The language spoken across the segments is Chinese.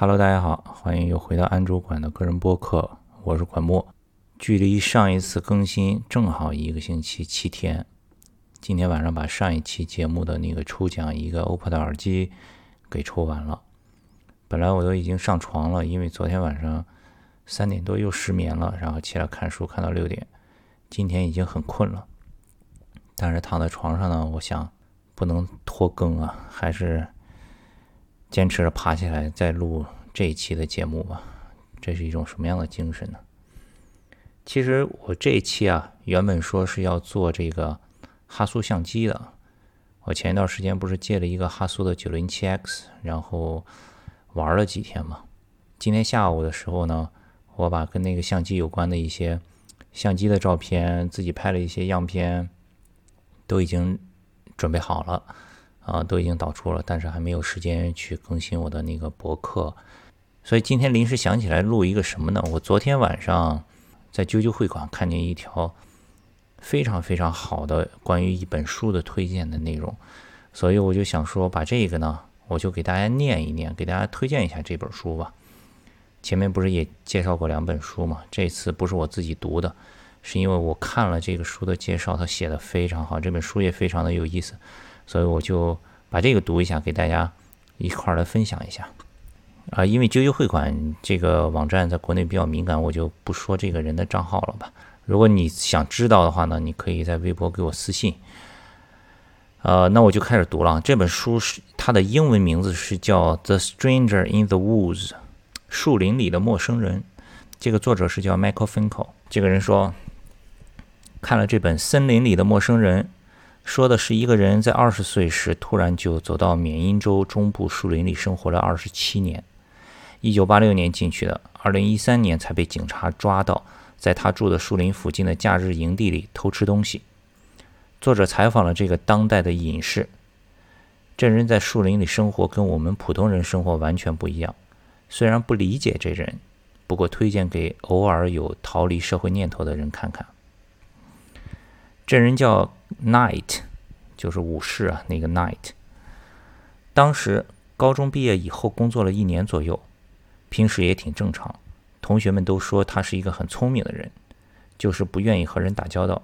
Hello，大家好，欢迎又回到安卓馆的个人播客，我是管墨。距离上一次更新正好一个星期七天，今天晚上把上一期节目的那个抽奖一个 OPPO 的耳机给抽完了。本来我都已经上床了，因为昨天晚上三点多又失眠了，然后起来看书看到六点，今天已经很困了。但是躺在床上呢，我想不能拖更啊，还是。坚持着爬起来再录这一期的节目吧，这是一种什么样的精神呢？其实我这一期啊，原本说是要做这个哈苏相机的。我前一段时间不是借了一个哈苏的九零七 X，然后玩了几天嘛。今天下午的时候呢，我把跟那个相机有关的一些相机的照片，自己拍了一些样片，都已经准备好了。啊，都已经导出了，但是还没有时间去更新我的那个博客，所以今天临时想起来录一个什么呢？我昨天晚上在啾啾会馆看见一条非常非常好的关于一本书的推荐的内容，所以我就想说把这个呢，我就给大家念一念，给大家推荐一下这本书吧。前面不是也介绍过两本书嘛？这次不是我自己读的，是因为我看了这个书的介绍，他写的非常好，这本书也非常的有意思。所以我就把这个读一下，给大家一块儿来分享一下啊。因为啾啾汇款这个网站在国内比较敏感，我就不说这个人的账号了吧。如果你想知道的话呢，你可以在微博给我私信。呃，那我就开始读了。这本书是它的英文名字是叫《The Stranger in the Woods》，树林里的陌生人。这个作者是叫 Michael Finkel。这个人说，看了这本《森林里的陌生人》。说的是一个人在二十岁时突然就走到缅因州中部树林里生活了二十七年，一九八六年进去的，二零一三年才被警察抓到，在他住的树林附近的假日营地里偷吃东西。作者采访了这个当代的隐士，这人在树林里生活跟我们普通人生活完全不一样。虽然不理解这人，不过推荐给偶尔有逃离社会念头的人看看。这人叫。Knight，就是武士啊，那个 Knight。当时高中毕业以后工作了一年左右，平时也挺正常，同学们都说他是一个很聪明的人，就是不愿意和人打交道。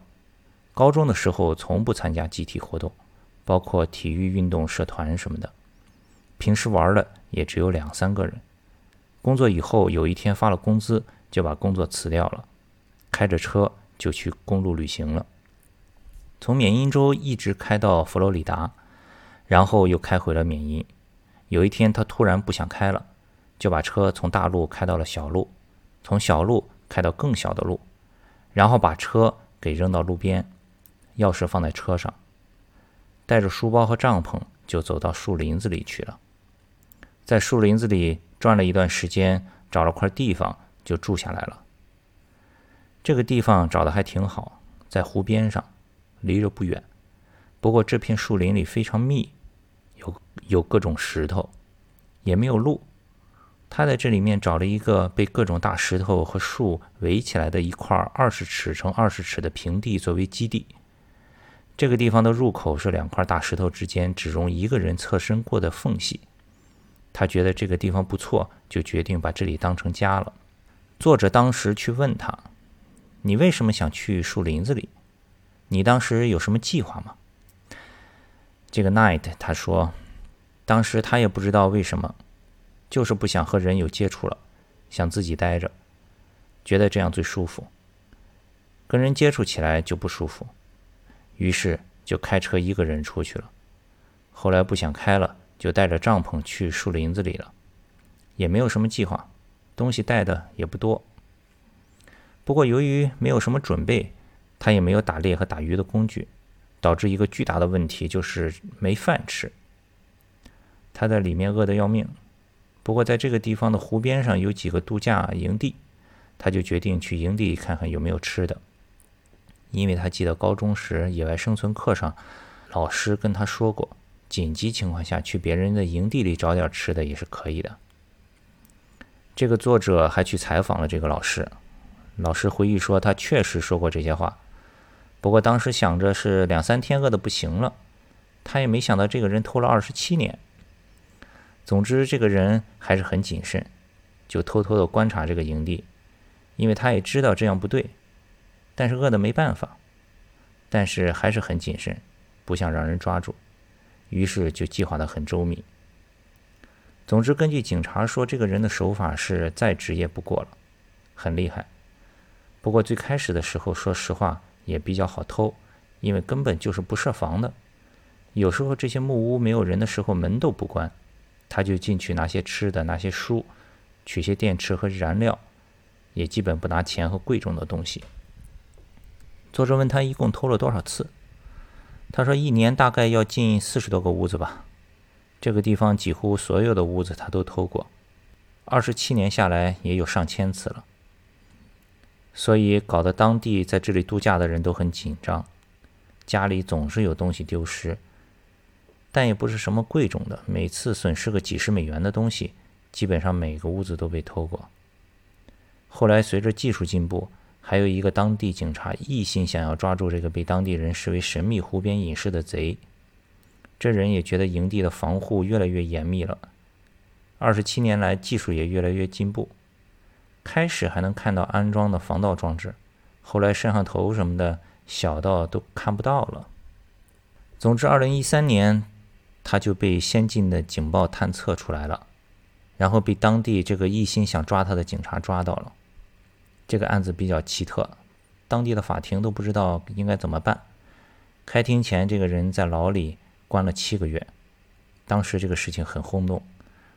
高中的时候从不参加集体活动，包括体育运动社团什么的，平时玩的也只有两三个人。工作以后有一天发了工资，就把工作辞掉了，开着车就去公路旅行了。从缅因州一直开到佛罗里达，然后又开回了缅因。有一天，他突然不想开了，就把车从大路开到了小路，从小路开到更小的路，然后把车给扔到路边，钥匙放在车上，带着书包和帐篷就走到树林子里去了。在树林子里转了一段时间，找了块地方就住下来了。这个地方找的还挺好，在湖边上。离着不远，不过这片树林里非常密，有有各种石头，也没有路。他在这里面找了一个被各种大石头和树围起来的一块二十尺乘二十尺的平地作为基地。这个地方的入口是两块大石头之间只容一个人侧身过的缝隙。他觉得这个地方不错，就决定把这里当成家了。作者当时去问他：“你为什么想去树林子里？”你当时有什么计划吗？这个 Night 他说，当时他也不知道为什么，就是不想和人有接触了，想自己待着，觉得这样最舒服。跟人接触起来就不舒服，于是就开车一个人出去了。后来不想开了，就带着帐篷去树林子里了，也没有什么计划，东西带的也不多。不过由于没有什么准备。他也没有打猎和打鱼的工具，导致一个巨大的问题就是没饭吃。他在里面饿得要命。不过在这个地方的湖边上有几个度假营地，他就决定去营地看看有没有吃的。因为他记得高中时野外生存课上，老师跟他说过，紧急情况下去别人的营地里找点吃的也是可以的。这个作者还去采访了这个老师，老师回忆说他确实说过这些话。不过当时想着是两三天饿的不行了，他也没想到这个人偷了二十七年。总之，这个人还是很谨慎，就偷偷的观察这个营地，因为他也知道这样不对，但是饿的没办法，但是还是很谨慎，不想让人抓住，于是就计划的很周密。总之，根据警察说，这个人的手法是再职业不过了，很厉害。不过最开始的时候，说实话也比较好偷，因为根本就是不设防的。有时候这些木屋没有人的时候，门都不关。他就进去拿些吃的，拿些书，取些电池和燃料，也基本不拿钱和贵重的东西。作者问他一共偷了多少次，他说一年大概要进四十多个屋子吧。这个地方几乎所有的屋子他都偷过，二十七年下来也有上千次了。所以搞得当地在这里度假的人都很紧张，家里总是有东西丢失。但也不是什么贵重的，每次损失个几十美元的东西，基本上每个屋子都被偷过。后来随着技术进步，还有一个当地警察一心想要抓住这个被当地人视为神秘湖边隐士的贼。这人也觉得营地的防护越来越严密了。二十七年来，技术也越来越进步。开始还能看到安装的防盗装置，后来摄像头什么的小到都看不到了。总之，二零一三年。他就被先进的警报探测出来了，然后被当地这个一心想抓他的警察抓到了。这个案子比较奇特，当地的法庭都不知道应该怎么办。开庭前，这个人在牢里关了七个月。当时这个事情很轰动，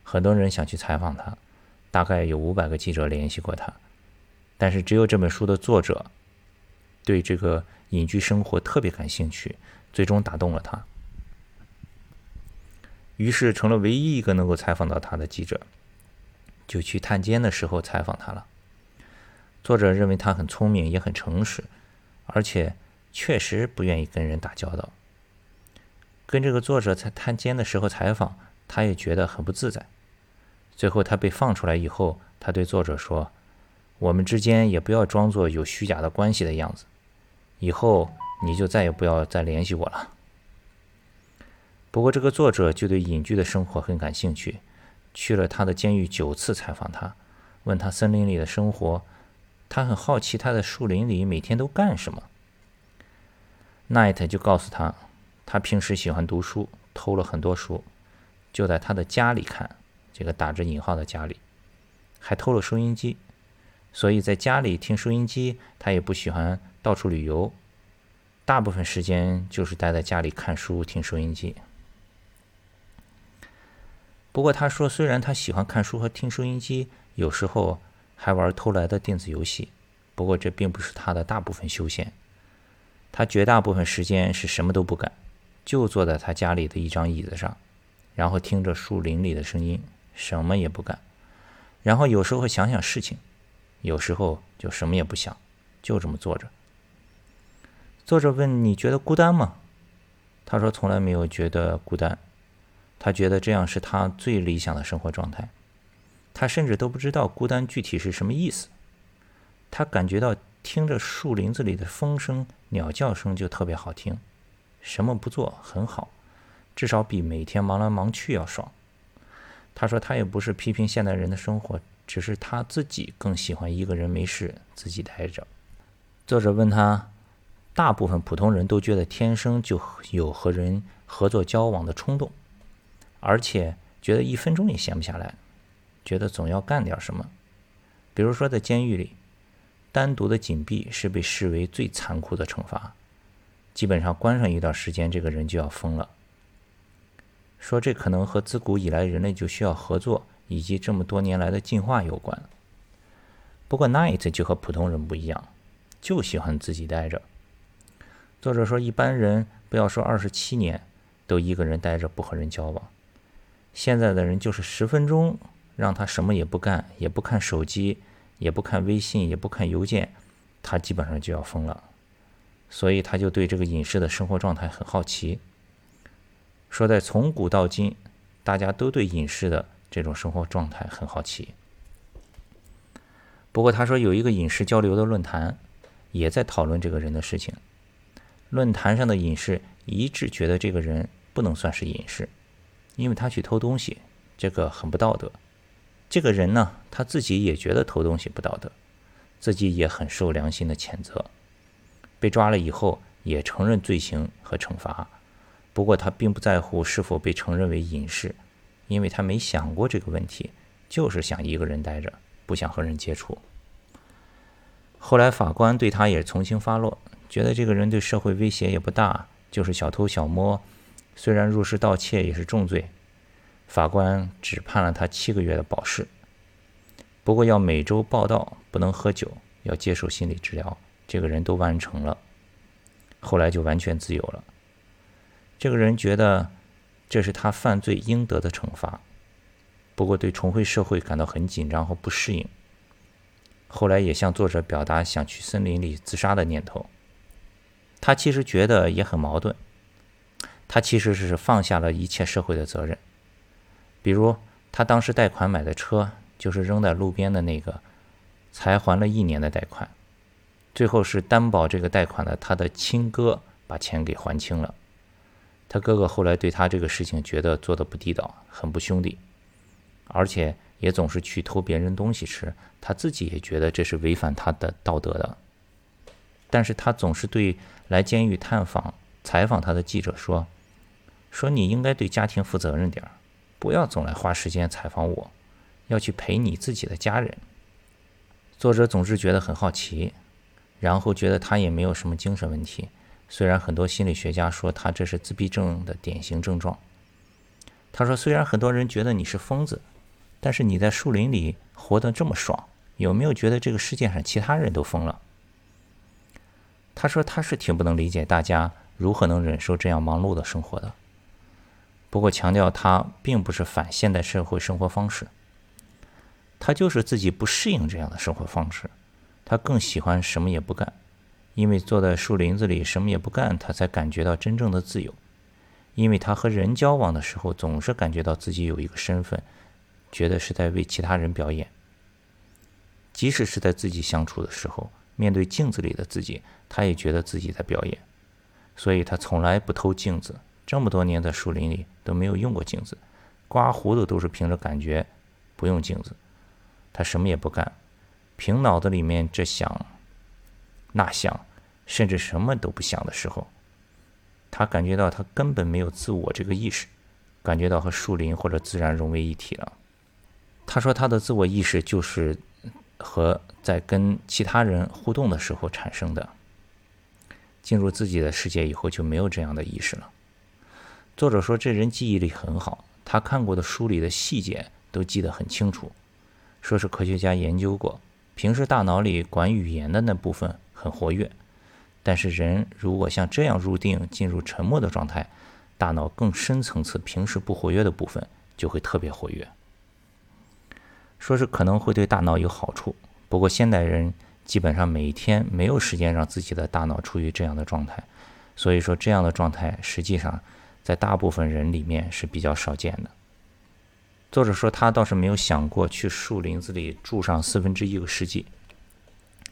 很多人想去采访他，大概有五百个记者联系过他，但是只有这本书的作者对这个隐居生活特别感兴趣，最终打动了他。于是成了唯一一个能够采访到他的记者，就去探监的时候采访他了。作者认为他很聪明，也很诚实，而且确实不愿意跟人打交道。跟这个作者在探监的时候采访，他也觉得很不自在。最后他被放出来以后，他对作者说：“我们之间也不要装作有虚假的关系的样子，以后你就再也不要再联系我了。”不过，这个作者就对隐居的生活很感兴趣，去了他的监狱九次采访他，问他森林里的生活，他很好奇他在树林里每天都干什么。Night 就告诉他，他平时喜欢读书，偷了很多书，就在他的家里看，这个打着引号的家里，还偷了收音机，所以在家里听收音机，他也不喜欢到处旅游，大部分时间就是待在家里看书听收音机。不过他说，虽然他喜欢看书和听收音机，有时候还玩偷来的电子游戏，不过这并不是他的大部分休闲。他绝大部分时间是什么都不干，就坐在他家里的一张椅子上，然后听着树林里的声音，什么也不干。然后有时候想想事情，有时候就什么也不想，就这么坐着。作者问：“你觉得孤单吗？”他说：“从来没有觉得孤单。”他觉得这样是他最理想的生活状态，他甚至都不知道孤单具体是什么意思。他感觉到听着树林子里的风声、鸟叫声就特别好听，什么不做很好，至少比每天忙来忙去要爽。他说他也不是批评现代人的生活，只是他自己更喜欢一个人没事自己待着。作者问他，大部分普通人都觉得天生就有和人合作交往的冲动。而且觉得一分钟也闲不下来，觉得总要干点什么。比如说，在监狱里，单独的紧闭是被视为最残酷的惩罚，基本上关上一段时间，这个人就要疯了。说这可能和自古以来人类就需要合作，以及这么多年来的进化有关。不过，Night 就和普通人不一样，就喜欢自己待着。作者说，一般人不要说二十七年，都一个人待着，不和人交往。现在的人就是十分钟让他什么也不干，也不看手机，也不看微信，也不看邮件，他基本上就要疯了。所以他就对这个隐士的生活状态很好奇。说在从古到今，大家都对隐士的这种生活状态很好奇。不过他说有一个隐士交流的论坛，也在讨论这个人的事情。论坛上的隐士一致觉得这个人不能算是隐士。因为他去偷东西，这个很不道德。这个人呢，他自己也觉得偷东西不道德，自己也很受良心的谴责。被抓了以后，也承认罪行和惩罚。不过他并不在乎是否被承认为隐士，因为他没想过这个问题，就是想一个人待着，不想和人接触。后来法官对他也从轻发落，觉得这个人对社会威胁也不大，就是小偷小摸，虽然入室盗窃也是重罪。法官只判了他七个月的保释，不过要每周报到，不能喝酒，要接受心理治疗。这个人都完成了，后来就完全自由了。这个人觉得这是他犯罪应得的惩罚，不过对重回社会感到很紧张和不适应。后来也向作者表达想去森林里自杀的念头。他其实觉得也很矛盾，他其实是放下了一切社会的责任。比如，他当时贷款买的车，就是扔在路边的那个，才还了一年的贷款，最后是担保这个贷款的他的亲哥把钱给还清了。他哥哥后来对他这个事情觉得做的不地道，很不兄弟，而且也总是去偷别人东西吃，他自己也觉得这是违反他的道德的。但是他总是对来监狱探访、采访他的记者说：“说你应该对家庭负责任点儿。”不要总来花时间采访我，要去陪你自己的家人。作者总是觉得很好奇，然后觉得他也没有什么精神问题。虽然很多心理学家说他这是自闭症的典型症状。他说：“虽然很多人觉得你是疯子，但是你在树林里活得这么爽，有没有觉得这个世界上其他人都疯了？”他说：“他是挺不能理解大家如何能忍受这样忙碌的生活的。”不过强调，他并不是反现代社会生活方式，他就是自己不适应这样的生活方式，他更喜欢什么也不干，因为坐在树林子里什么也不干，他才感觉到真正的自由。因为他和人交往的时候，总是感觉到自己有一个身份，觉得是在为其他人表演。即使是在自己相处的时候，面对镜子里的自己，他也觉得自己在表演，所以他从来不偷镜子。这么多年在树林里都没有用过镜子，刮胡子都是凭着感觉，不用镜子。他什么也不干，凭脑子里面这想那想，甚至什么都不想的时候，他感觉到他根本没有自我这个意识，感觉到和树林或者自然融为一体了。他说他的自我意识就是和在跟其他人互动的时候产生的，进入自己的世界以后就没有这样的意识了。作者说，这人记忆力很好，他看过的书里的细节都记得很清楚。说是科学家研究过，平时大脑里管语言的那部分很活跃，但是人如果像这样入定，进入沉默的状态，大脑更深层次平时不活跃的部分就会特别活跃。说是可能会对大脑有好处，不过现代人基本上每天没有时间让自己的大脑处于这样的状态，所以说这样的状态实际上。在大部分人里面是比较少见的。作者说，他倒是没有想过去树林子里住上四分之一个世纪，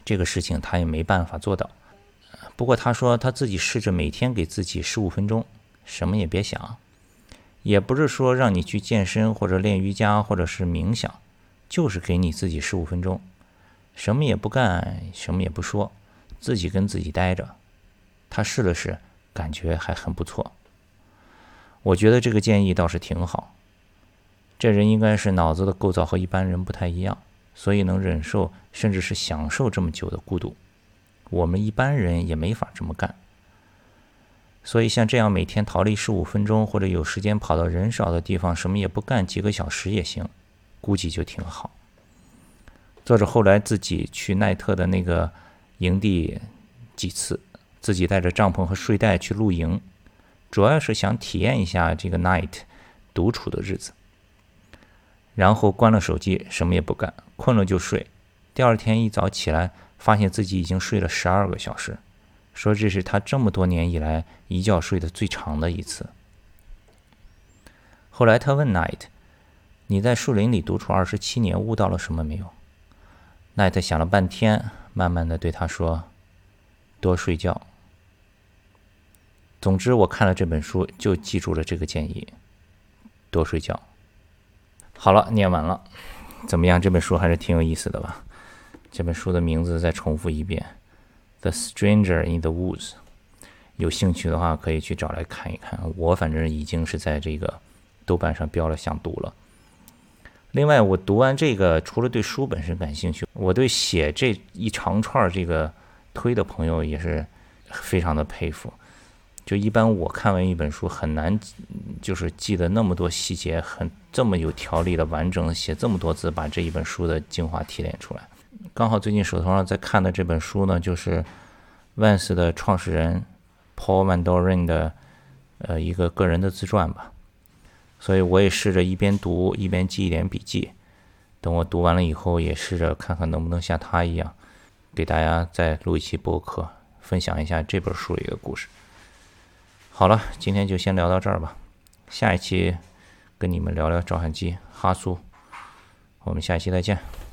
这个事情他也没办法做到。不过他说，他自己试着每天给自己十五分钟，什么也别想，也不是说让你去健身或者练瑜伽或者是冥想，就是给你自己十五分钟，什么也不干，什么也不说，自己跟自己待着。他试了试，感觉还很不错。我觉得这个建议倒是挺好。这人应该是脑子的构造和一般人不太一样，所以能忍受甚至是享受这么久的孤独。我们一般人也没法这么干。所以像这样每天逃离十五分钟，或者有时间跑到人少的地方什么也不干几个小时也行，估计就挺好。作者后来自己去奈特的那个营地几次，自己带着帐篷和睡袋去露营。主要是想体验一下这个 night 独处的日子，然后关了手机，什么也不干，困了就睡。第二天一早起来，发现自己已经睡了十二个小时，说这是他这么多年以来一觉睡得最长的一次。后来他问 night：“ 你在树林里独处二十七年，悟到了什么没有？”night 想了半天，慢慢的对他说：“多睡觉。”总之，我看了这本书就记住了这个建议：多睡觉。好了，念完了，怎么样？这本书还是挺有意思的吧？这本书的名字再重复一遍，《The Stranger in the Woods》。有兴趣的话，可以去找来看一看。我反正已经是在这个豆瓣上标了想读了。另外，我读完这个，除了对书本身感兴趣，我对写这一长串这个推的朋友也是非常的佩服。就一般我看完一本书很难，就是记得那么多细节，很这么有条理的完整写这么多字，把这一本书的精华提炼出来。刚好最近手头上在看的这本书呢，就是万斯的创始人 Paul Van Doren 的呃一个个人的自传吧。所以我也试着一边读一边记一点笔记。等我读完了以后，也试着看看能不能像他一样，给大家再录一期播客，分享一下这本书的一个故事。好了，今天就先聊到这儿吧。下一期跟你们聊聊照相机哈苏，我们下一期再见。